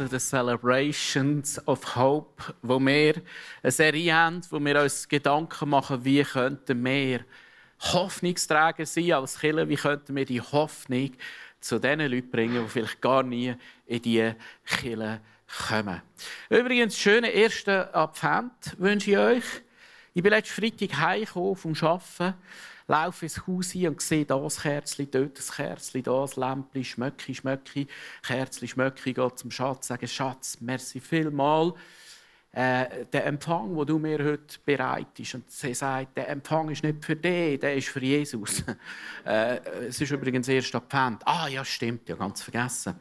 Zu den Celebrations of Hope, wo wir eine Serie haben, wo wir uns Gedanken machen, wie könnten wir Hoffnungsträger sein als Killer, wie könnten wir die Hoffnung zu den Leuten bringen, die vielleicht gar nie in diese Killer kommen. Übrigens, schönen ersten Advent wünsche ich euch. Ich bin letzten Freitag heimgekommen vom Arbeiten laufe ins Haus hin und sehe das Kerzchen, dort das Kerzchen, das Lämpchen, Schmöcki, Schmöcki, Kerzchen, Schmöcki, geht zum Schatz, sage Schatz, merci vielmal. Äh, der Empfang, den du mir heute bereitest. Und sie sagt, der Empfang ist nicht für dich, der ist für Jesus. äh, es ist übrigens erst Advent. Ah, ja, stimmt, ja, ganz vergessen.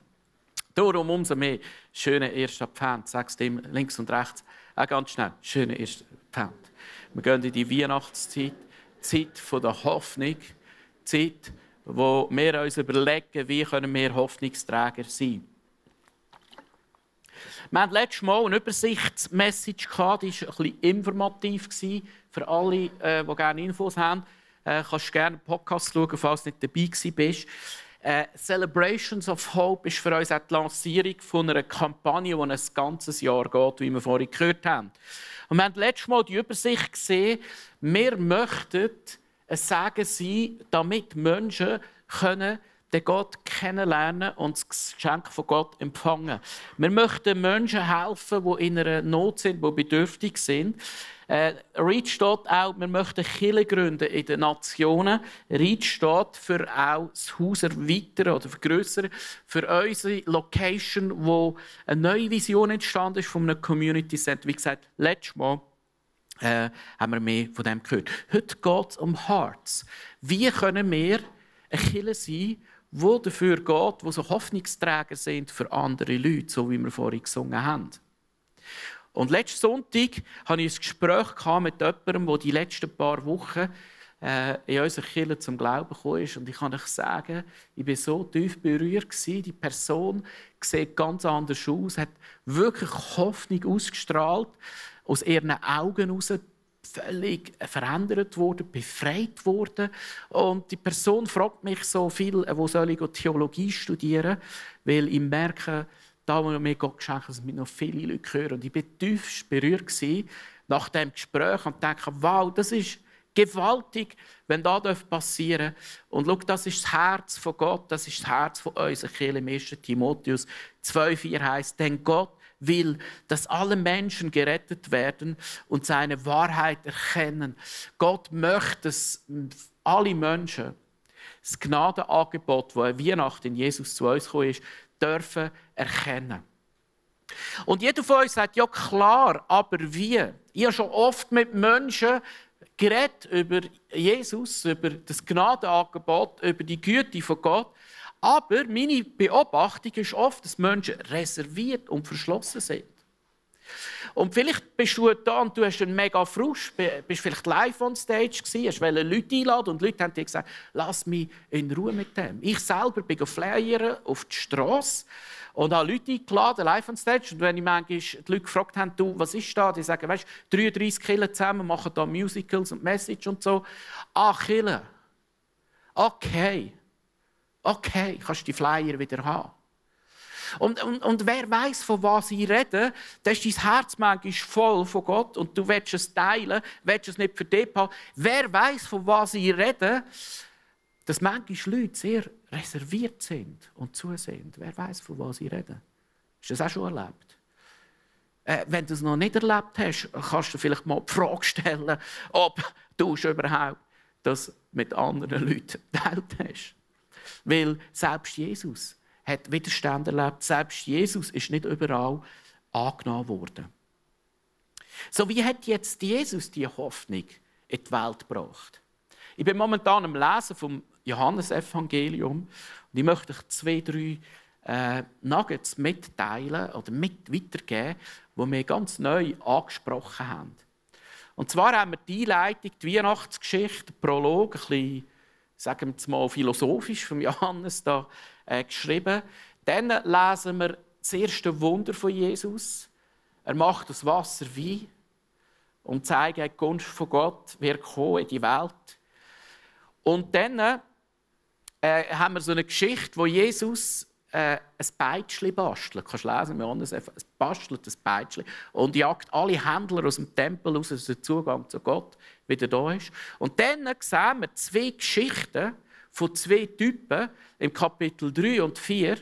Darum umso mehr schöne erster Advent. Sag's dem links und rechts. Auch ganz schnell, schöne erster Advent. Wir gehen in die Weihnachtszeit. Zeit der Hoffnung, Zeit, wo wir uns überlegen, wie können wir Hoffnungsträger sein wir hatten letztes Mal eine Übersichtsmessage, die war ein bisschen informativ für alle, äh, die gerne Infos haben. Du äh, kannst gerne einen Podcast schauen, falls du nicht dabei bist. Äh, Celebrations of Hope ist für uns auch die Lancierung von einer Kampagne, die ein ganzes Jahr geht, wie wir vorhin gehört haben. Und wir haben letztes Mal die Übersicht gesehen, wir möchten ein Sagen sein, damit Menschen können den Gott kennenlernen und das Geschenk von Gott empfangen. Wir möchten Menschen helfen, die in einer Not sind, die bedürftig sind. Äh, Reach steht auch, wir möchten Kirche gründen in den Nationen. Reach steht für auch das Haus erweitern oder vergrößern, für unsere Location, wo eine neue Vision entstanden ist von einem Community Center. Wie gesagt, letztes Mal äh, haben wir mehr von dem gehört. Heute geht es um Hearts. Wie können wir eine Kirche sein, wo dafür geht, wo so Hoffnungsträger sind für andere Leute, so wie wir vorhin gesungen haben. Und letzten Sonntag hatte ich ein Gespräch mit jemandem, der die letzten paar Wochen äh, in unserer Kirche zum Glauben gekommen ist. Und ich kann euch sagen, ich war so tief berührt. Die Person sieht ganz anders aus, hat wirklich Hoffnung ausgestrahlt, aus ihren Augen heraus völlig verändert worden, befreit worden. Und die Person fragt mich so viel, wo soll ich Theologie studieren? Weil ich merke, da, wo mir Gott geschenkt dass noch viele Leute hören. Und ich war tief berührt nach dem Gespräch und dachte, wow, das ist gewaltig, wenn das passieren darf. Und schau, das ist das Herz von Gott, das ist das Herz von unserer Kirche. Im 1. Timotheus 2,4 heißt, denn Gott will, dass alle Menschen gerettet werden und seine Wahrheit erkennen. Gott möchte, dass alle Menschen das Gnadenangebot, das an Weihnachten in Jesus zu uns gekommen ist, dürfen erkennen. Und jeder von uns sagt, ja klar, aber wie? Ich habe schon oft mit Menschen geredet über Jesus, über das Gnadenangebot, über die Güte von Gott. Aber meine Beobachtung ist oft, dass Menschen reserviert und verschlossen sind. Und vielleicht bist du da und du hast einen mega Frust, bist vielleicht live on stage gewesen, hast Leute einladen und Leute haben dir gesagt, lass mich in Ruhe mit dem. Ich selber bin flyern auf die Straße und habe Leute eingeladen, live on stage. Und wenn ich manchmal die Leute gefragt habe, du, was ist da? Die sagen, weißt, 33 Killer zusammen machen da Musicals und Message und so. Ah, Killer. Okay. Okay, kannst du die Flyer wieder haben. Und, und, und wer weiß, von was ich rede, dann ist dein Herz manchmal voll von Gott und du willst es teilen, willst es nicht für dich haben. Wer weiß, von was ich rede, dass manchmal Leute sehr reserviert sind und zusehen. Wer weiß, von was ich rede. Hast du das auch schon erlebt? Äh, wenn du es noch nicht erlebt hast, kannst du vielleicht mal die Frage stellen, ob du überhaupt das mit anderen Leuten geteilt hast. Weil selbst Jesus hat Widerstand erlebt. Selbst Jesus ist nicht überall angenommen worden. So wie hat jetzt Jesus die Hoffnung in die Welt gebracht? Ich bin momentan am Lesen vom Johannesevangelium und ich möchte euch zwei, drei äh, Nuggets mitteilen oder mit weitergeben, die wir ganz neu angesprochen haben. Und zwar haben wir die Einleitung, die Weihnachtsgeschichte, den Prolog, ein bisschen, sagen wir mal, philosophisch von Johannes da, äh, geschrieben. Dann lesen wir das erste Wunder von Jesus. Er macht das Wasser Wein und zeigt die Gunst von Gott, wer in die Welt. Und dann äh, haben wir so eine Geschichte, wo Jesus äh, ein Peitschli bastelt. Du kannst lesen, Johannes, er bastelt ein Peitschli und jagt alle Händler aus dem Tempel raus, dass der Zugang zu Gott wieder da ist. Und dann sehen wir zwei Geschichten von zwei Typen im Kapitel 3 und 4.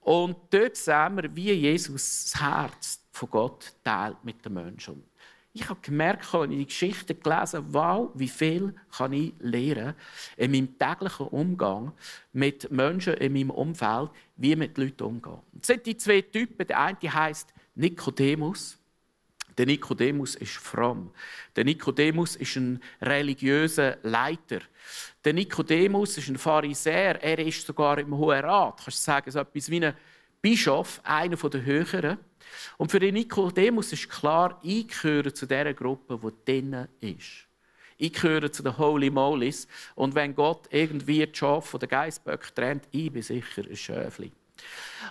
Und dort sehen wir, wie Jesus das Herz von Gott teilt mit den Menschen. Ich habe gemerkt, als ich die Geschichte gelesen habe, wow, wie viel kann ich lernen in meinem täglichen Umgang mit Menschen in meinem Umfeld, wie mit Leuten umgehen. Das sind die zwei Typen. Der eine heißt Nikodemus. Der Nikodemus ist fromm. Der Nikodemus ist ein religiöser Leiter. Der Nikodemus ist ein Pharisäer. Er ist sogar im Hohen Rat. Kannst du sagen, so etwas wie ein Bischof, einer der Höheren. Und für den Nikodemus ist klar, ich gehöre zu der Gruppe, die drinnen ist. Ich gehöre zu den Holy Molies. Und wenn Gott irgendwie die Schafe von den Geissböcken trennt, ich bin sicher ein Schöfli.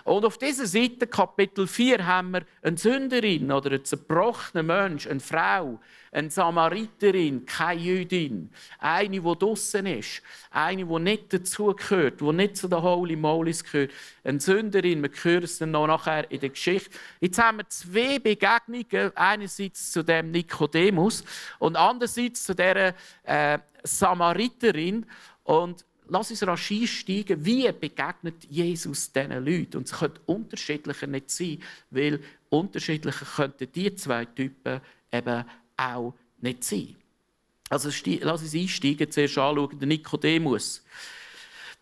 Und auf dieser Seite, Kapitel 4, haben wir eine Sünderin oder einen zerbrochenen Mensch, eine Frau, eine Samariterin, keine Jüdin, eine, die draußen ist, eine, die nicht dazugehört, die nicht zu den Holy Molies gehört, eine Sünderin, wir hören es dann noch nachher in der Geschichte. Jetzt haben wir zwei Begegnungen, einerseits zu dem Nikodemus und andererseits zu der äh, Samariterin. Und lass uns rasch einsteigen, wie begegnet Jesus diesen Leuten. Und es könnte unterschiedlicher nicht sein, weil unterschiedlicher könnten die zwei Typen eben auch nicht sein. Also lass uns einsteigen, zuerst anschauen, den Nikodemus.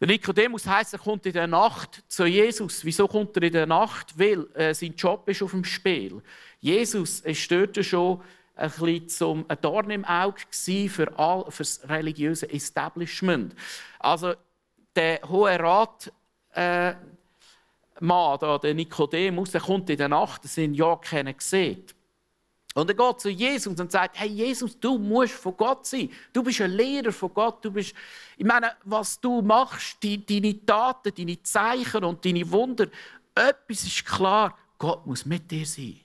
Der Nikodemus heißt, er kommt in der Nacht zu Jesus. Wieso kommt er in der Nacht? Weil äh, sein Job ist auf dem Spiel. Jesus ist dort schon ein bisschen zum Dorn im Auge für, all, für das religiöse Establishment. Also der Hohe Rat äh, Mann, da, der Nikodemus, der kommt in der Nacht, das sind ja keine gesehen. Und er geht zu Jesus und sagt, hey Jesus, du musst von Gott sein. Du bist ein Lehrer von Gott. Du bist, ich meine, was du machst, die, deine Taten, deine Zeichen und deine Wunder, etwas ist klar, Gott muss mit dir sein.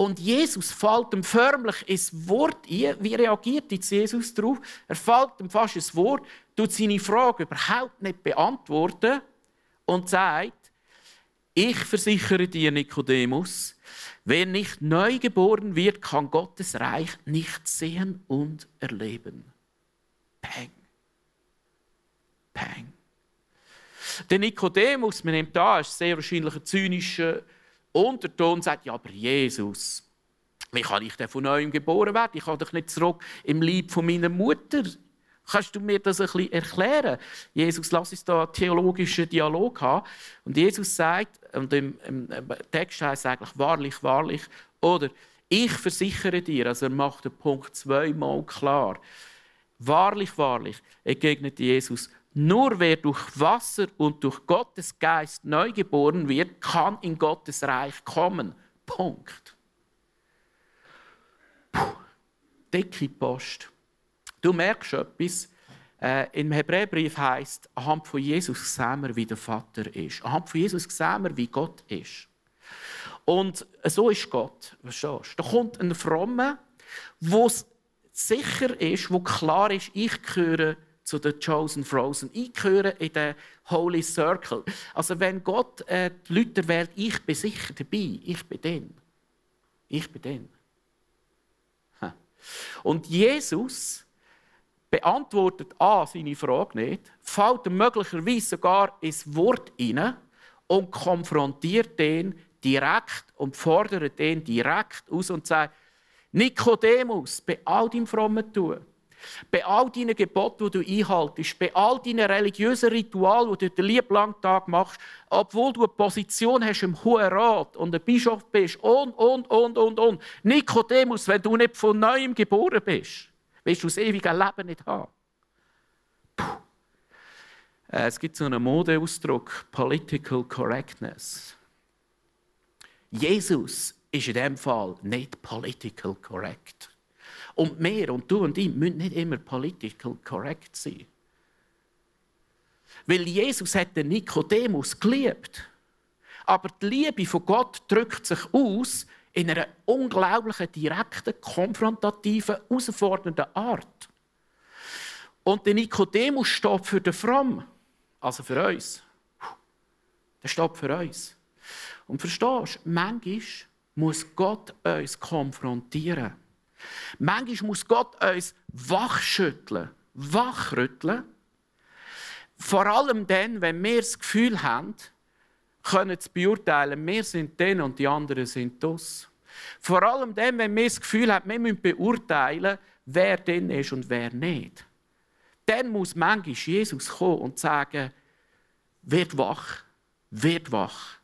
Und Jesus fällt ihm förmlich ins Wort ein. Wie reagiert jetzt Jesus darauf? Er fällt ihm fast ins Wort, tut seine Frage überhaupt nicht beantworten und sagt, ich versichere dir, Nikodemus, wer nicht neu geboren wird, kann Gottes Reich nicht sehen und erleben. Peng. Peng. Der Nikodemus, man nimmt da, ist sehr wahrscheinlich ein zynischer Unterton sagt, ja, aber Jesus, wie kann ich denn von neuem geboren werden? Ich kann doch nicht zurück im Leib von meiner Mutter. Kannst du mir das ein bisschen erklären? Jesus, lass uns da einen theologischen Dialog haben. Und Jesus sagt, und im, im Text heißt es eigentlich wahrlich, wahrlich, oder ich versichere dir, also er macht den Punkt zweimal klar. Wahrlich, wahrlich, entgegnet Jesus, nur wer durch Wasser und durch Gottes Geist neu geboren wird, kann in Gottes Reich kommen. Punkt. Puh, dicke Post. Du merkst etwas. Äh, Im Hebräerbrief heißt, anhand von Jesus sehen wir, wie der Vater ist. Anhand von Jesus sehen wir, wie Gott ist. Und so ist Gott. Verstehst? Da kommt ein Frommer, wo sicher ist, wo klar ist, ich gehöre zu den Chosen Frozen. Ich gehöre in den Holy Circle. Also wenn Gott äh, die Leute wählt, ich bin sicher dabei. Ich bin den. Ich bin den. Und Jesus beantwortet A, seine Frage nicht, fällt möglicherweise sogar ins Wort hinein und konfrontiert den direkt und fordert den direkt aus und sagt, Nikodemus, bei all deinem frommen Tun, bei all deinen Geboten, die du einhaltest, bei all deinen religiösen Ritualen, die du den lieben langen Tag machst, obwohl du eine Position hast im Hohen Rat und ein Bischof bist und, und, und, und, und. Nikodemus, wenn du nicht von Neuem geboren bist, wirst du das ewige Leben nicht haben. Puh. Äh, es gibt so einen Modeausdruck, Political Correctness. Jesus ist in dem Fall nicht political correct. Und wir und du und ich müssen nicht immer political correct sein. Weil Jesus hat den Nikodemus geliebt. Aber die Liebe von Gott drückt sich aus in einer unglaublichen, direkten, konfrontativen, herausfordernden Art. Und der Nikodemus steht für den Fromm, also für uns. Der steht für uns. Und verstehst du, manchmal muss Gott uns konfrontieren. Manchmal muss Gott uns wachschütteln, wachrütteln. Vor allem dann, wenn wir das Gefühl haben, können zu beurteilen, wir sind den und die anderen sind das. Vor allem dann, wenn wir das Gefühl haben, wir müssen beurteilen, wer denn ist und wer nicht. Dann muss manchmal Jesus kommen und sagen, wird wach, wird wach,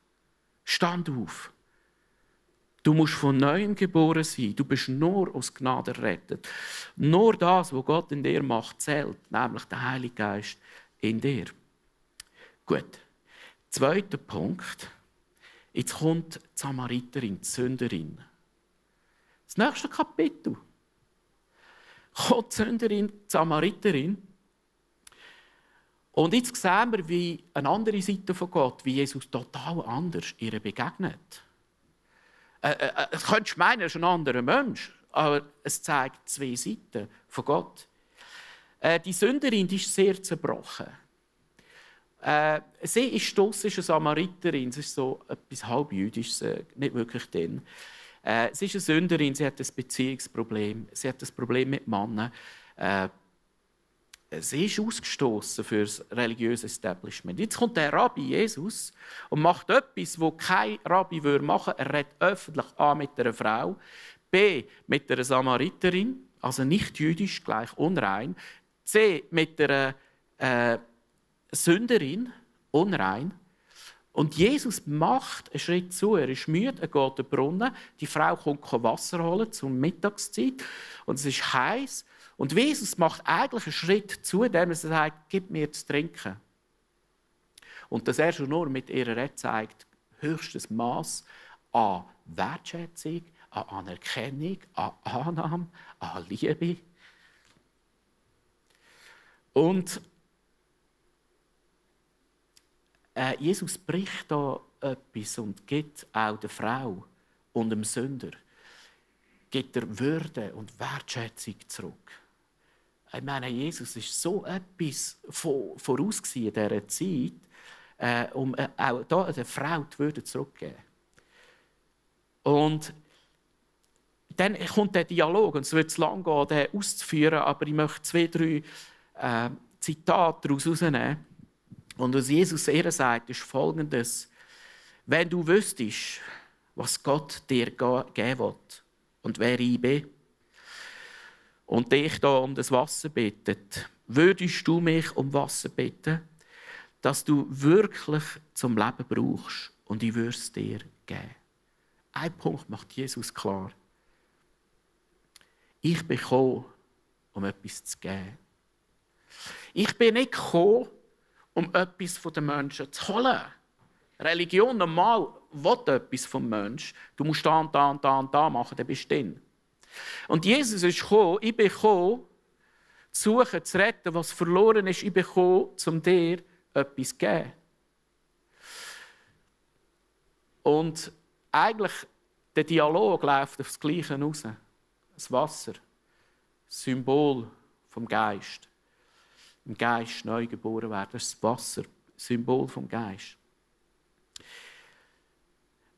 stand auf. Du musst von neuem geboren sein. Du bist nur aus Gnade errettet. Nur das, was Gott in dir macht, zählt, nämlich der Heilige Geist in dir. Gut. Zweiter Punkt. Jetzt kommt die Samariterin, die Sünderin. Das nächste Kapitel. Kommt die Sünderin, die Samariterin. Und jetzt sehen wir, wie eine andere Seite von Gott, wie Jesus total anders ihr begegnet. Äh, äh, äh, das könntest du meinen, er ist ein anderer Mensch, aber es zeigt zwei Seiten von Gott. Äh, die Sünderin die ist sehr zerbrochen. Äh, sie ist stossische Samariterin, sie ist so etwas halbjüdisch, nicht wirklich denn. Äh, sie ist eine Sünderin, sie hat ein Beziehungsproblem, sie hat ein Problem mit Männern. Äh, sie ist ausgestoßen für das religiöse Establishment. Jetzt kommt der Rabbi Jesus und macht etwas, wo kein Rabbi machen würde. Er redet öffentlich A mit einer Frau, B mit einer Samariterin, also nicht jüdisch, gleich unrein, C mit einer äh, Sünderin, unrein. Und Jesus macht einen Schritt zu. Er ist müde, er geht an den Brunnen. Die Frau kommt Wasser holen zur Mittagszeit. Und es ist heiß. Und Jesus macht eigentlich einen Schritt zu, indem er sagt, gib mir zu trinken. Und dass er schon nur mit ihrer Rede zeigt, höchstes Maß an Wertschätzung, an Anerkennung, an Annahme, an Liebe. Und äh, Jesus bricht da etwas und gibt auch der Frau und dem Sünder gibt er Würde und Wertschätzung zurück. Ich meine, Jesus ist so etwas voraus in dieser Zeit, äh, um äh, auch da der Frau die Würde zurückzugeben. Und dann kommt der Dialog, und es wird zu lang gehen, den auszuführen, aber ich möchte zwei, drei äh, Zitate daraus herausnehmen. Und was Jesus ihr sagt, ist folgendes. Wenn du wüsstest, was Gott dir geben will und wer ich bin, und dich da um das Wasser bittet, würdest du mich um Wasser bitten, dass du wirklich zum Leben brauchst und ich würde es dir geben. Ein Punkt macht Jesus klar. Ich bin gekommen, um etwas zu geben. Ich bin nicht gekommen, um etwas von den Menschen zu holen. Religion normal will etwas vom Menschen. Du musst da und da und da und da machen, dann bist du drin. Und Jesus ist gekommen, ich bin gekommen, zu suchen, zu retten, was verloren ist. Ich bin gekommen, um dir etwas zu geben. Und eigentlich, der Dialog läuft auf das Gleiche raus. Das Wasser, Symbol vom Geist. Im Geist neu geboren werden. Das Wasser, Symbol vom Geist.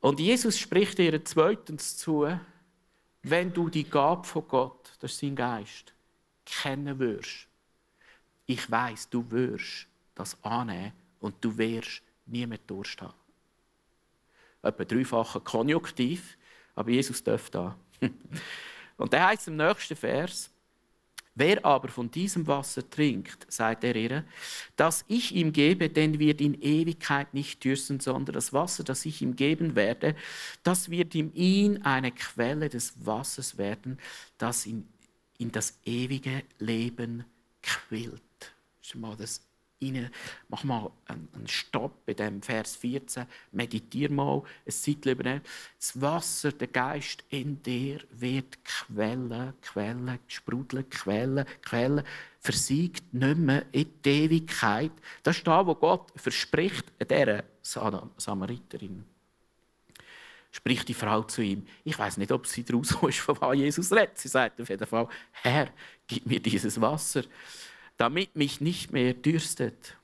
Und Jesus spricht ihr zweitens zu, wenn du die Gabe von Gott, das ist sein Geist, kennen wirst, ich weiß, du wirst das annehmen und du wirst nie mehr Durst haben. Etwa dreifacher Konjunktiv, aber Jesus darf da. und der heißt im nächsten Vers, Wer aber von diesem Wasser trinkt, sagt er ihr, das ich ihm gebe, den wird in Ewigkeit nicht dürsten, sondern das Wasser, das ich ihm geben werde, das wird in ihn eine Quelle des Wassers werden, das in, in das ewige Leben quillt. Das ist mal das rein. Mach mal einen Stopp bei dem Vers 14. Meditier mal ein Zeitchen über. Das Wasser, der Geist in dir wird quellen, quellen, sprudeln, quellen, quellen. Versiegt nicht mehr in die Ewigkeit. Das ist das, was Gott verspricht dieser Samariterin. Spricht die Frau zu ihm. Ich weiß nicht, ob sie daraus ist, von was Jesus redet. Sie sagt auf jeden Fall: Herr, gib mir dieses Wasser damit mich nicht mehr dürstet.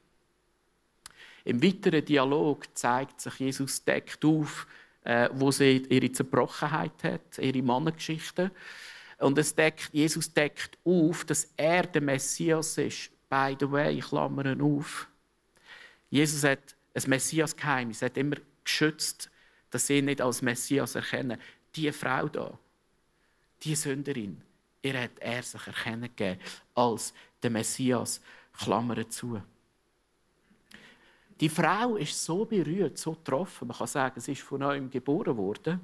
Im weiteren Dialog zeigt sich Jesus deckt auf, äh, wo sie ihre Zerbrochenheit hat, ihre Mannengeschichte. Und es deckt, Jesus deckt auf, dass er der Messias ist. By the way, Klammern auf. Jesus hat ein Messias-Geheimnis. Hat immer geschützt, dass sie ihn nicht als Messias erkennen. Die Frau da, die Sünderin, ihr hat er sich erkennen gegeben als der Messias. Klammern zu. Die Frau ist so berührt, so getroffen. Man kann sagen, sie ist von neuem geboren worden.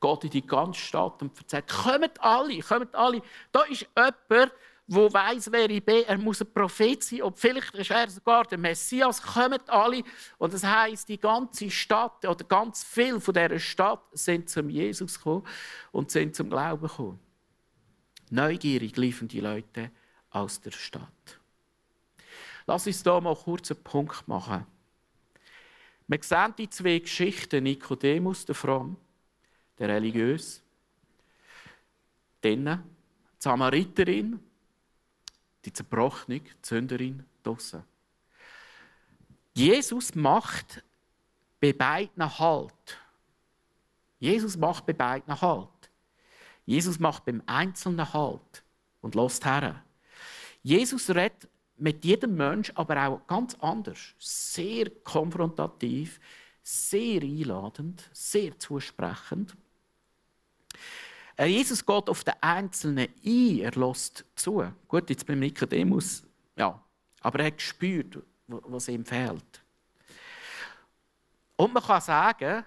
Geht in die ganze Stadt und erzählt: Kommt alle, kommt alle. Da ist jemand, der weiß, wer ich bin. Er muss ein Prophet sein. Und vielleicht ist er sogar der Messias. Kommt alle. Und das heisst, die ganze Stadt oder ganz viel von dieser Stadt sind zum Jesus gekommen und sind zum Glauben gekommen. Neugierig liefen die Leute aus der Stadt. Lass uns hier mal kurz einen Punkt machen. Wir sehen die zwei Geschichten, Nikodemus, der Fromm, der Religiös, dann die Samariterin, die Zerbrochene, die Sünderin, draussen. Jesus macht bei beiden Halt. Jesus macht bei beiden Halt. Jesus macht beim Einzelnen Halt und lässt her. Jesus redet mit jedem Mensch, aber auch ganz anders. Sehr konfrontativ, sehr einladend, sehr zusprechend. Äh, Jesus geht auf den Einzelnen ein, er lässt zu. Gut, jetzt beim Nikodemus, ja, aber er hat gespürt, was ihm fehlt. Und man kann sagen,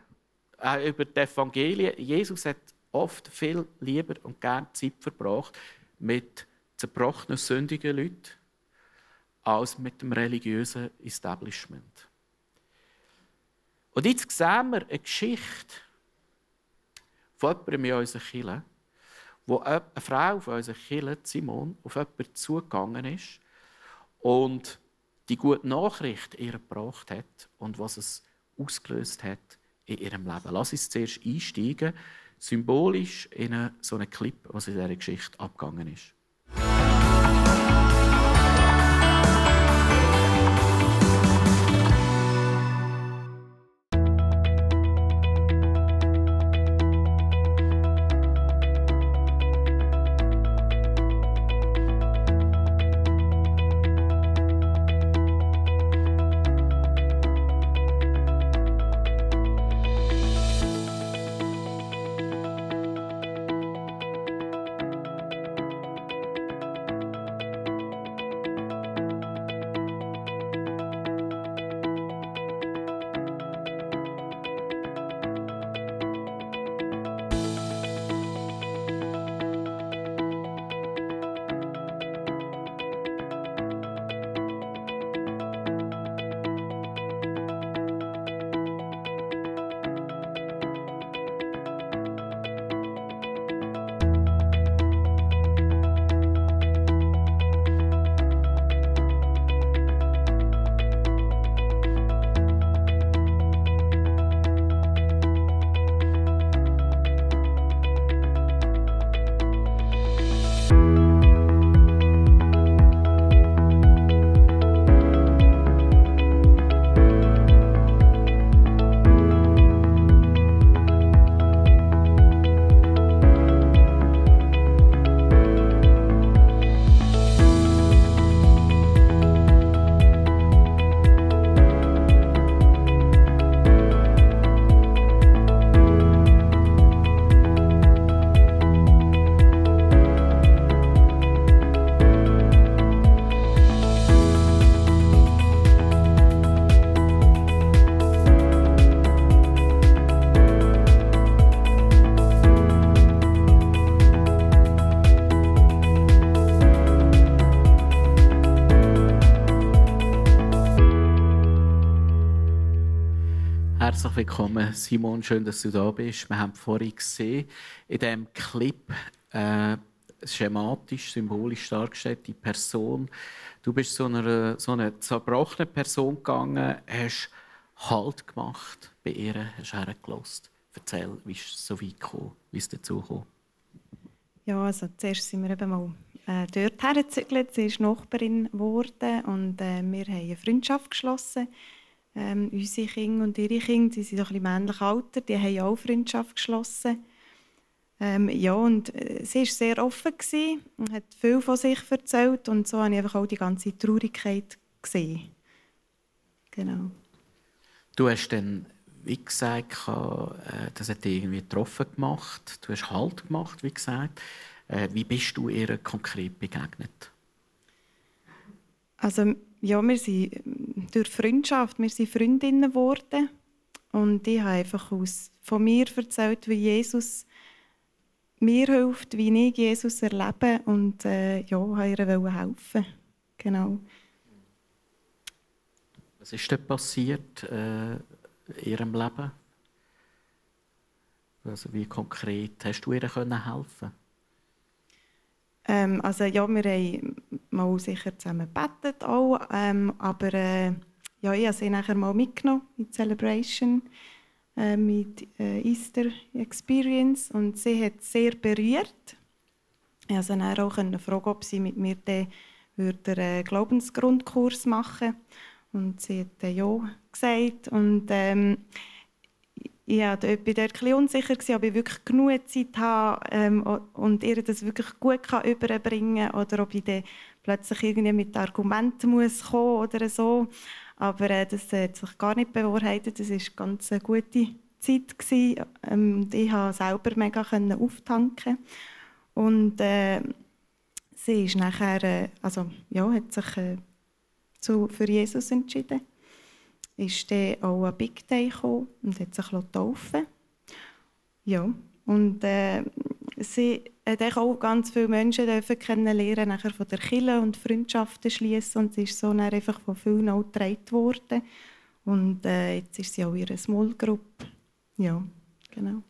äh, über die Evangelien, Jesus hat oft viel lieber und gern Zeit verbracht mit zerbrochenen, sündigen Leuten als mit dem religiösen Establishment. Und jetzt sehen wir eine Geschichte von jemandem in unserer Kirche, wo eine Frau von unserer Kirche, Simon, auf jemanden zugegangen ist und die gute Nachricht ihr gebracht hat und was es ausgelöst hat in ihrem Leben. Lass uns zuerst einsteigen, symbolisch in so einen Clip, was in dieser Geschichte abgegangen ist. Willkommen, Simon. Schön, dass du da bist. Wir haben vorhin gesehen, in diesem Clip äh, schematisch, symbolisch dargestellt, die Person. Du bist zu einer, so einer zerbrochenen Person gegangen, hast Halt gemacht bei ihr, hast hergelassen. Erzähl, wie es so weit gekommen, wie es dazu kam? Ja, also zuerst sind wir eben mal äh, dort hergezügelt. Sie ist Nachbarin geworden und äh, wir haben eine Freundschaft geschlossen. Ähm, unsere Kinder und ihre Kinder, die sind doch ein bisschen männlich Alter, die haben auch Freundschaft geschlossen. Ähm, ja, und äh, sie war sehr offen gewesen und hat viel von sich erzählt und so habe ich einfach auch die ganze Traurigkeit gesehen. Genau. Du hast dann, wie gesagt, äh, das hat dich irgendwie getroffen gemacht. Du hast Halt gemacht, wie gesagt. Äh, wie bist du ihr konkret begegnet? Also, ja, wir sind durch Freundschaft, wir sind Freundinnen geworden. Und ich habe einfach aus, von mir erzählt, wie Jesus mir hilft, wie ich Jesus erlebe und äh, ja, ihr helfen genau. Was ist denn passiert äh, in ihrem Leben? Also wie konkret hast du ihr können helfen? Ähm, also ja, wir haben mal sicher zusammen gebetet auch, ähm, aber äh, ja, ich habe sie nachher mal mitgenommen in die Celebration äh, mit äh, Easter Experience. Und sie hat sehr berührt. Ich konnte dann auch fragen, ob sie mit mir den würde einen Glaubensgrundkurs machen. Und sie hat ja gesagt. Und ähm, ich war dort ein bisschen unsicher, ob ich wirklich genug Zeit habe ähm, und ihr das wirklich gut überbringen kann oder ob ich plötzlich irgendwie mit Argumenten muss kommen oder so. Aber äh, das hat sich gar nicht bewahrheitet. Das eine ganz gute Zeit. Gewesen. Ähm, ich konnte selber mega auftanken. Und äh, sie ist nachher, äh, also, ja, hat sich äh, zu, für Jesus entschieden. Ist dann auch ein Big Day gekommen und hat sich taufen Ja, und äh, sie hat auch ganz viele Menschen dürfen kennenlernen, nachher von der Kirche und Freundschaften schließen und sie ist so einfach von vielen auch getragen worden. Und äh, jetzt ist sie auch einer Small Group. Ja, genau.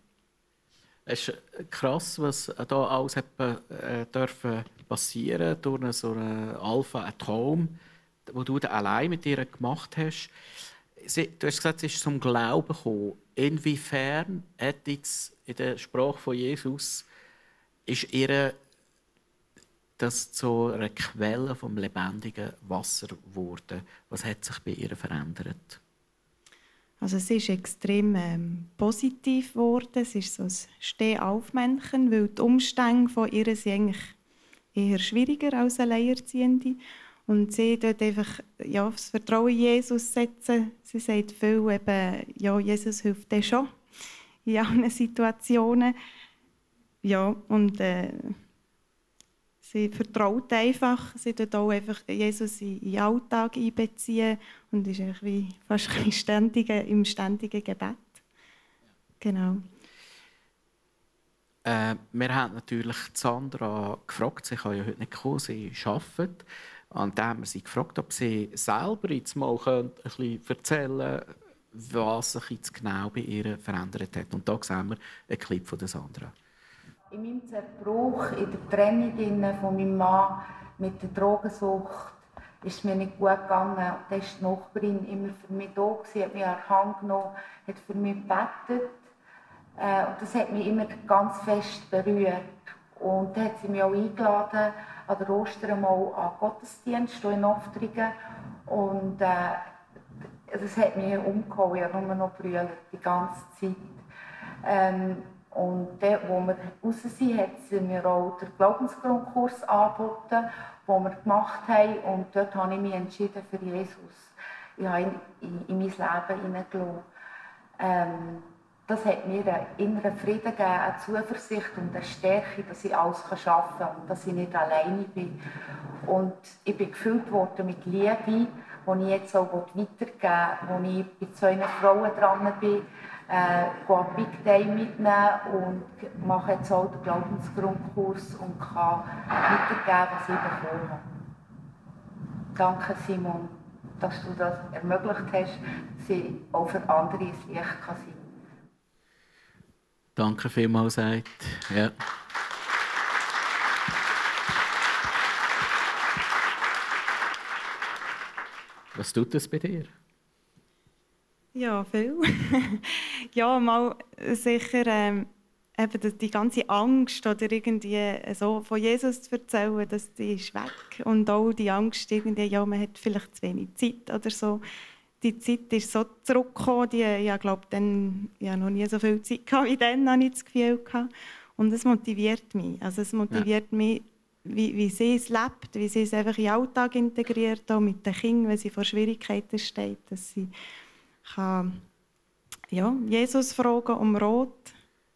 Es ist krass, was da alles hat, äh, dürfen passieren durch so eine Alpha at Home, wo du allein mit ihr gemacht hast. Sie, du hast gesagt, sie ist zum Glauben gekommen. Inwiefern hat jetzt in der Sprache von Jesus ist ihr das zu einer Quelle vom lebendigen Wasser geworden? Was hat sich bei ihr verändert? Also es ist extrem ähm, positiv geworden. Es ist so ein Steh-auf-Männchen, weil die Umstände von ihr sind eigentlich eher schwieriger als eine Alleinerziehende. Und sie dort einfach ja, das Vertrauen in Jesus setzen. Sie sagt viel eben, ja, Jesus hilft dir schon in allen Situationen. Ja, und äh, sie vertraut einfach. Sie tut auch einfach Jesus in den Alltag einbeziehen und ist wie fast ein ständige, im ständigen Gebet. Genau. Äh, wir haben natürlich Sandra gefragt, sie kann ja heute nicht kommen, sie arbeitet. Und dann haben wir sie gefragt, ob sie selber jetzt mal ein bisschen erzählen was sich jetzt genau bei ihr verändert hat. Und da sehen wir einen Clip von Sandra. In meinem Zerbruch, in der Trennung von meinem Mann mit der Drogensucht, ist mir nicht gut gegangen. Da war die Nachbarin immer für mich da, gewesen, hat mich an die Hand genommen, hat für mich gebetet. Äh, und das hat mich immer ganz fest berührt. Und dann hat sie mich auch eingeladen, an der Ostern mal an Gottesdienst in Oftringen. Und äh, das hat mich umgehauen, ich habe nur noch brüllt, die ganze Zeit. Ähm, und dort, wo wir raus sind, hat sie mir auch den Glaubensgrundkurs angeboten, den wir gemacht haben. Und dort habe ich mich entschieden für Jesus. Ich habe ihn in, in mein Leben hineingelassen. Ähm, das hat mir einen inneren Frieden gegeben, eine Zuversicht und eine Stärke, dass ich alles schaffen kann und dass ich nicht alleine bin. Und ich bin gefüllt worden mit Liebe, die ich jetzt auch weitergeben will, wo ich bei zwei Frauen dran bin, äh, gehe Big Day mitnehmen und mache jetzt auch den Glaubensgrundkurs und kann weitergeben, was ich bekommen habe. Danke, Simon. dass du das ermöglicht hast, dass sie auch für andere ein Licht kann sein Danke vielmals, Seid. Ja. Was tut das bei dir? Ja, viel. ja, mal sicher ähm, eben die ganze Angst oder irgendwie so von Jesus zu erzählen, dass die ist weg und auch die Angst irgendwie, ja, man hat vielleicht zu wenig Zeit oder so. Die Zeit ist so zurückgekommen, die, ja, glaube dann ja noch nie so viel Zeit gehabt wie dann, habe ich das Gefühl gehabt. Und es motiviert mich. Also es motiviert ja. mich, wie, wie sie es lebt, wie sie es einfach in den Alltag integriert, auch mit den Kindern, wenn sie vor Schwierigkeiten steht, dass sie kann, ja, Jesus fragen um Rot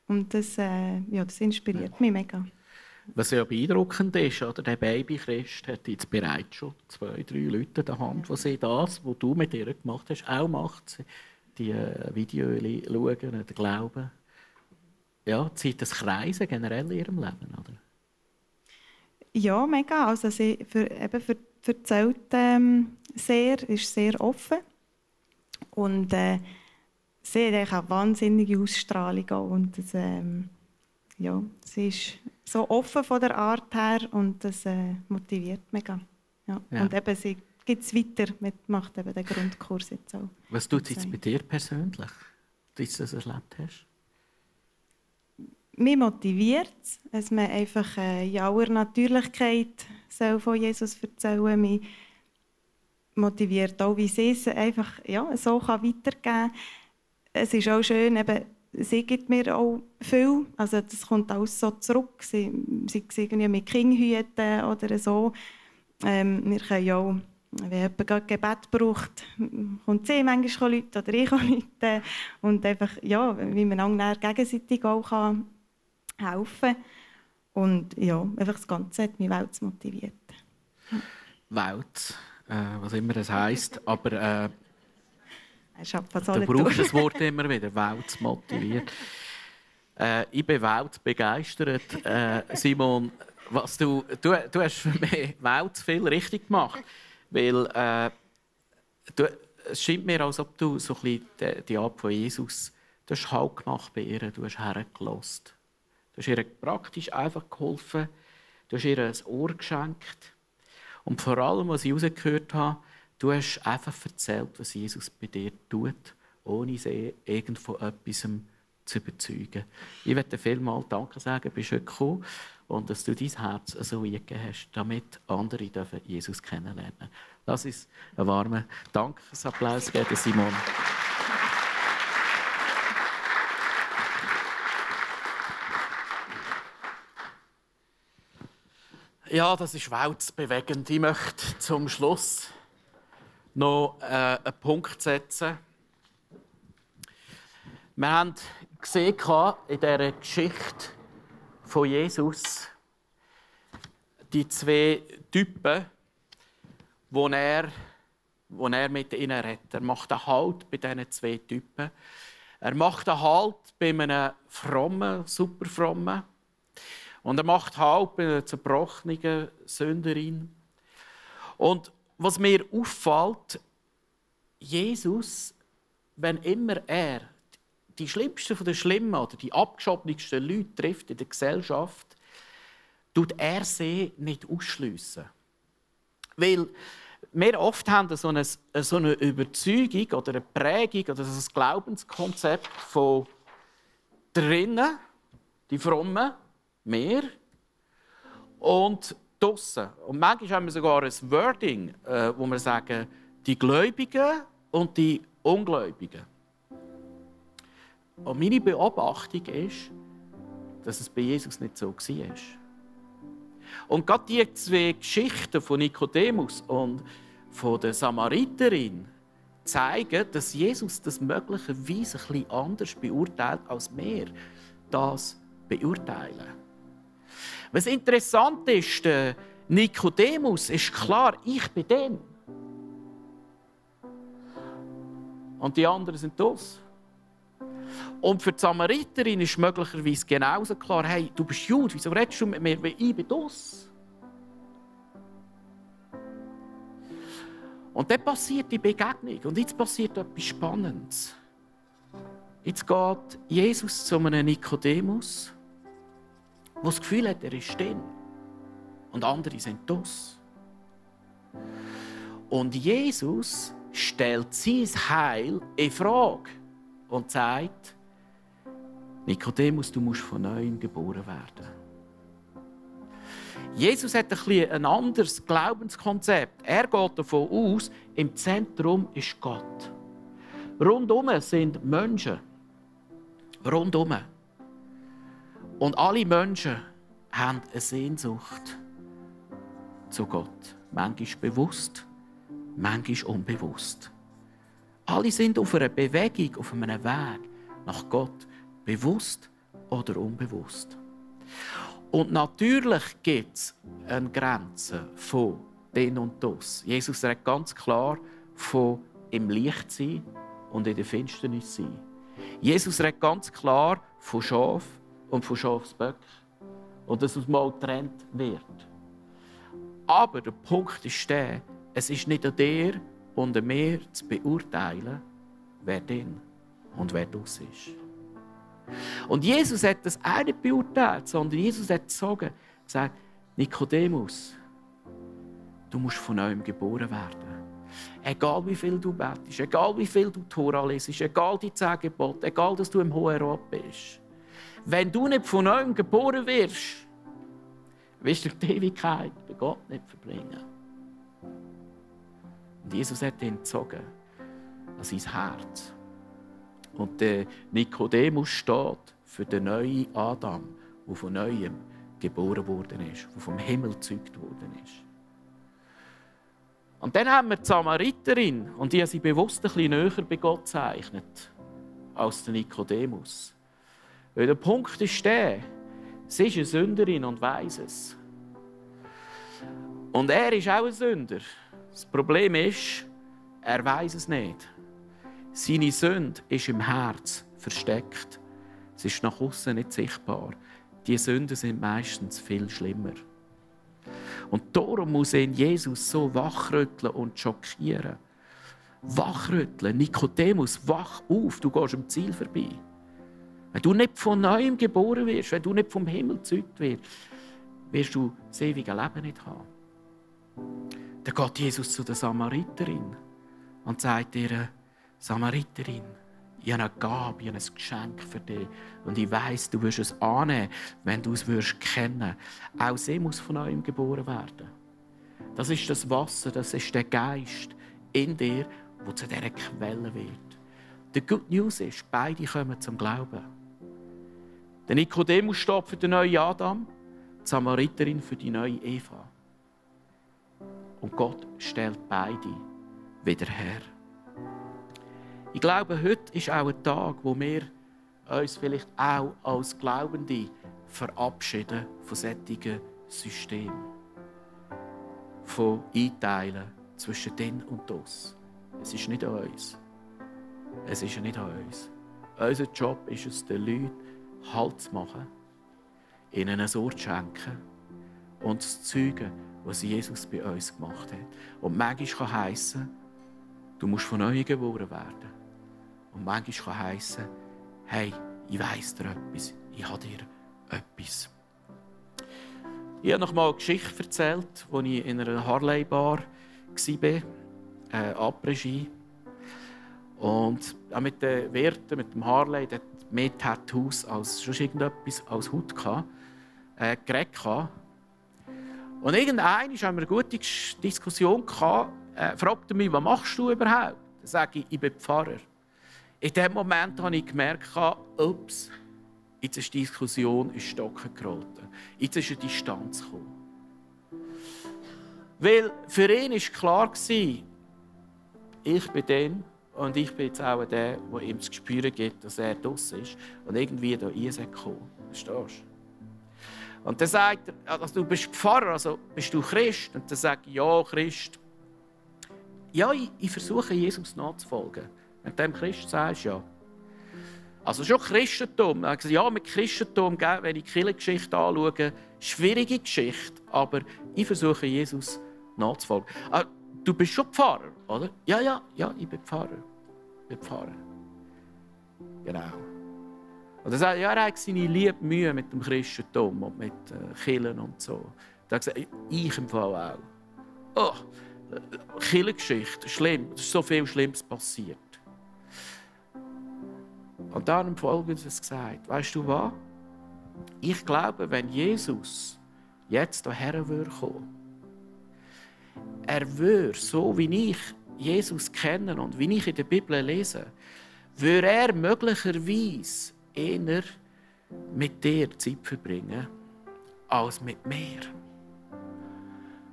und das, äh, ja, das inspiriert ja. mich mega. Was ja beeindruckend ist, oder? der Babychrist hat jetzt bereits schon zwei, drei Leute in der Hand, die sie das, was du mit ihr gemacht hast, auch macht. Die äh, Videos schauen, den Glauben. Ja, zieht das Kreisen generell in ihrem Leben, oder? Ja, mega. Also sie für, eben für, erzählt ähm, sehr, ist sehr offen. Und äh, sie hat eine wahnsinnige Ausstrahlung auch. Und das, ähm, ja, sie ist so offen von der Art her und das äh, motiviert mega. Ja. ja. Und eben, sie geht es weiter, mit, macht eben den Grundkurs jetzt auch. Was tut es jetzt bei dir persönlich, dass du das erlebt hast? Mich motiviert es, dass man einfach äh, in aller Natürlichkeit soll von Jesus erzählen soll. Mich motiviert auch, wie sie es einfach ja, so kann weitergeben kann. Es ist auch schön, eben, sie gibt mir auch viel. Also das kommt alles so zurück. Sie, sie irgendwie mit Kinderhüten oder so. Ähm, wir können ja auch, wenn jemand Gebet braucht, kommt sie manchmal Leute oder ich Leute. Und einfach, ja, wie man einander gegenseitig auch kann helfen kann. Und ja, einfach das Ganze hat mich Welt motiviert. Welt, äh, was immer das heisst, aber äh, du brauchst das Wort immer wieder, Welt motiviert. Äh, ich bin Welt begeistert. Äh, Simon, was du, du, du hast für mich Welt viel richtig gemacht, weil äh, du, es scheint mir, als ob du so ein bisschen die, die Art von Jesus du hast Halt gemacht bei ihr, du hast hergelassen. Du hast ihr praktisch einfach geholfen, du hast ihr ein Ohr geschenkt. Und vor allem, was ich herausgehört habe, du hast einfach erzählt, was Jesus bei dir tut, ohne sie irgend von etwas zu überzeugen. Ich möchte vielmals Danke sagen, bist du gekommen und dass du dein Herz so eingegeben hast, damit andere Jesus kennenlernen dürfen. Lass uns einen warmen Dankesapplaus geben, Simon. Ja, das ist weltbewegend. Ich möchte zum Schluss noch äh, einen Punkt setzen. Wir haben gesehen in dieser Geschichte von Jesus die zwei Typen, wo er, wo er mit ihnen redet. Er macht einen Halt bei diesen zwei Typen. Er macht einen Halt bei einem frommen, super frommen und er macht Halt bei einer zerbrochenen Sünderin. Und was mir auffällt, Jesus, wenn immer er die schlimmsten von den Schlimmen oder die abgeschobensten Leute trifft in der Gesellschaft, tut er sie nicht ausschliessen. Weil wir oft haben so eine, so eine Überzeugung oder eine Prägung oder ein Glaubenskonzept von drinnen, die Frommen, mehr. Und draussen. Und manchmal haben wir sogar ein Wording, äh, wo wir sagen, die Gläubigen und die Ungläubigen. Und meine Beobachtung ist, dass es bei Jesus nicht so war. Und gerade die zwei Geschichten von Nikodemus und von der Samariterin zeigen, dass Jesus das möglicherweise ein bisschen anders beurteilt, als wir das beurteilen. Was interessant ist, der Nikodemus ist klar, ich bin dem. Und die anderen sind das. Und für die Samariterin ist möglicherweise genauso klar, hey, du bist Jude, wieso redest du mit mir, ich bin das? Und dann passiert die Begegnung. Und jetzt passiert etwas Spannendes. Jetzt geht Jesus zu einem Nikodemus, der das Gefühl hat, er ist still. Und andere sind das. Und Jesus stellt sein Heil in Frage und sagt, Nikodemus, du musst von neuem geboren werden. Jesus hat ein, ein anderes Glaubenskonzept. Er geht davon aus, im Zentrum ist Gott. Rundum sind Menschen. Rundum. Und alle Menschen haben eine Sehnsucht zu Gott. Manchmal bewusst, manchmal unbewusst. Alle sind auf einer Bewegung, auf einem Weg nach Gott, bewusst oder unbewusst. Und natürlich gibt es eine Grenze von den und das. Jesus sagt ganz klar von im Licht sein und in der Finsternis sein. Jesus redet ganz klar von Schaf und von Schafsböck und dass es mal getrennt wird. Aber der Punkt ist der, es ist nicht an dir und an mir zu beurteilen, wer drin und wer das ist. Und Jesus hat das auch nicht beurteilt, sondern Jesus hat gesagt, gesagt Nikodemus, du musst von neuem geboren werden. Egal wie viel du betest, egal wie viel du Tora lesest, egal die zehn Gebote, egal dass du im hohen Rat bist. Wenn du nicht von neuem geboren wirst, wirst du die Ewigkeit bei Gott nicht verbringen. Und Jesus hat ihn gezogen an sein Herz. Und der Nikodemus steht für den neuen Adam, der von neuem geboren worden ist, der vom Himmel gezeugt worden ist. Und dann haben wir die Samariterin, und die hat sie bewusst ein bisschen näher bei Gott gezeichnet als der Nikodemus. Weil der Punkt ist der, sie ist eine Sünderin und weiß es. Und er ist auch ein Sünder. Das Problem ist, er weiß es nicht. Seine Sünde ist im Herz versteckt. Es ist nach außen nicht sichtbar. Die Sünden sind meistens viel schlimmer. Und darum muss ihn Jesus so wachrütteln und schockieren. Wachrütteln. Nikodemus, wach auf, du gehst am Ziel vorbei. Wenn du nicht von neuem geboren wirst, wenn du nicht vom Himmel gezeugt wirst, wirst du das ewige Leben nicht haben. Dann geht Jesus zu der Samariterin und sagt ihr, Samariterin, ich habe eine Gabe, ich habe ein Geschenk für dich. Und ich weiß, du wirst es annehmen, wenn du es wirst kennen. Auch sie muss von neuem geboren werden. Das ist das Wasser, das ist der Geist in dir, wo zu dieser Quelle wird. Die Good News ist, beide kommen zum Glauben. Der Nikodemus steht für den neuen Adam, die Samariterin für die neue Eva. Und Gott stellt beide wieder her. Ich glaube, heute ist auch ein Tag, wo wir uns vielleicht auch als Glaubende verabschieden von solchen Systemen. Von Einteilen zwischen den und das. Es ist nicht an uns. Es ist nicht an uns. Unser Job ist es, den Leuten Halt zu machen, ihnen ein Ort zu schenken und zu zeugen, was Jesus bei uns gemacht hat. Und manchmal kann heissen, du musst von neuem geboren werden. Und manchmal kann heissen, hey, ich weiss dir etwas, ich habe dir etwas. Ich habe noch mal eine Geschichte erzählt, als ich in einer Harley-Bar war, äh, Après-Ski. Und auch mit den Werten, mit dem Harley, der hat mehr Tattoos als sonst irgendetwas als Haut gehabt, äh, geredet. Und irgendwann wir eine gute Diskussion gehabt, äh, fragte mich, was machst du überhaupt? Dann sage ich, ich bin Pfarrer. In dem Moment habe ich gemerkt, ups, jetzt ist die Diskussion in Stocken geraten. Jetzt ist eine Distanz gekommen. Weil für ihn war klar, ich bin der und ich bin jetzt auch der, der ihm das Gespür gibt, dass er das ist und irgendwie da reinkommen. Verstehst du? Und dann sagt er, also du bist Pfarrer, also bist du Christ? Und dann sagt er, ja, Christ. Ja, ich, ich versuche Jesus nachzufolgen. Du dem Christ sagst, ja. Also schon Christentum. Ja, mit Christentum, wenn ich die Kirchengeschichte anschaue, schwierige Geschichte, aber ich versuche Jesus nachzufolgen. Du bist schon Pfarrer, oder? Ja, ja, ja, ich bin Pfarrer. Ich bin Pfarrer. Genau. Und er sagt, ja, er hat seine liebe Mühe mit dem Christentum und mit äh, Killen und so. Da gesagt, ich im Fall auch. Oh, Killengeschichte, schlimm, es ist so viel Schlimmes passiert. Und dann im Folgendes gesagt, weißt du was? Ich glaube, wenn Jesus jetzt hierher würde kommen, er würde, so wie ich Jesus kenne und wie ich in der Bibel lese, würde er möglicherweise eher mit dir Zeit verbringen als mit mir.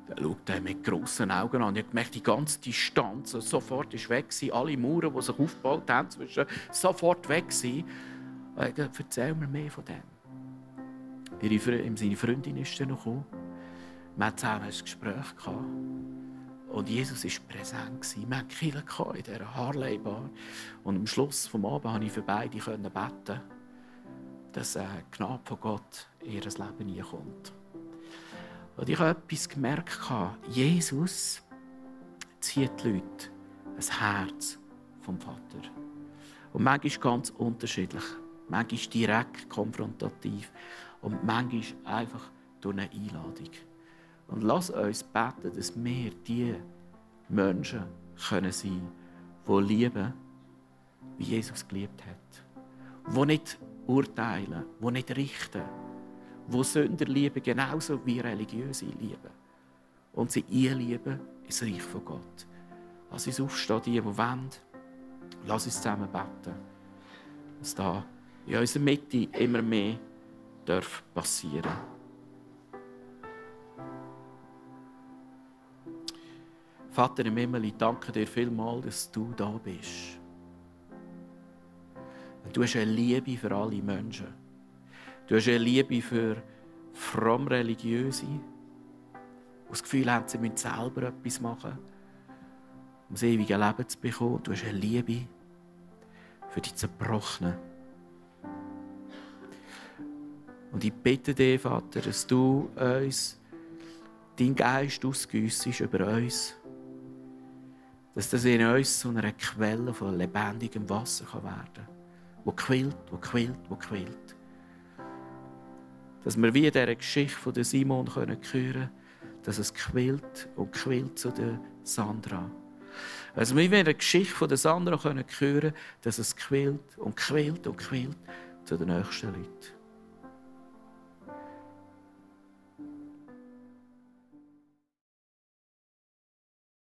Dann schaut er mit grossen Augen an. Ich habe die ganze Distanz sofort ist weg. Alle Mauern, die sich aufgebaut haben, zwischen sofort weg ich erzähl mir mehr von dem. Seine Freundin ist dann noch gekommen. Wir hatten zusammen ein Gespräch. Und Jesus war präsent. Wir hatten Kinder in dieser Harley-Bar. Und am Schluss des Abends konnte ich für beide beten, dass die Gnade von Gott in ihr Leben hineinkommt. Und ich habe etwas gemerkt. Jesus zieht die Leute ein Herz vom Vater. Und manchmal ganz unterschiedlich. Manchmal direkt konfrontativ. Und manchmal einfach durch eine Einladung. Und lass uns beten, dass wir die Menschen können sein können, die lieben, wie Jesus geliebt hat. Die nicht urteilen, die nicht richten, die Sünder lieben, genauso wie Religiöse lieben. Und sie einlieben ins Reich von Gott. Lass uns aufstehen, die, die wollen. Lass uns zusammen beten. Dass da in unserer Mitte immer mehr passieren darf. Vater im Himmel, ich danke dir vielmals, dass du da bist. Du hast eine Liebe für alle Menschen. Du hast eine Liebe für fromm Religiöse, die das Gefühl haben, sie müssen selber etwas machen, um das ewige Leben zu bekommen. Du hast eine Liebe für die Zerbrochenen. Und ich bitte dich, Vater, dass du uns deinen Geist ausgüssest über uns dass das in uns zu einer Quelle von lebendigem Wasser werden kann, wo quillt, wo quillt, wo quillt. Dass wir wie in dieser Geschichte von Simon hören können, dass es quillt und quillt zu der Sandra. Also wir in der Geschichte von der Sandra können hören, dass es quillt und quillt und quillt zu den nächsten Leuten.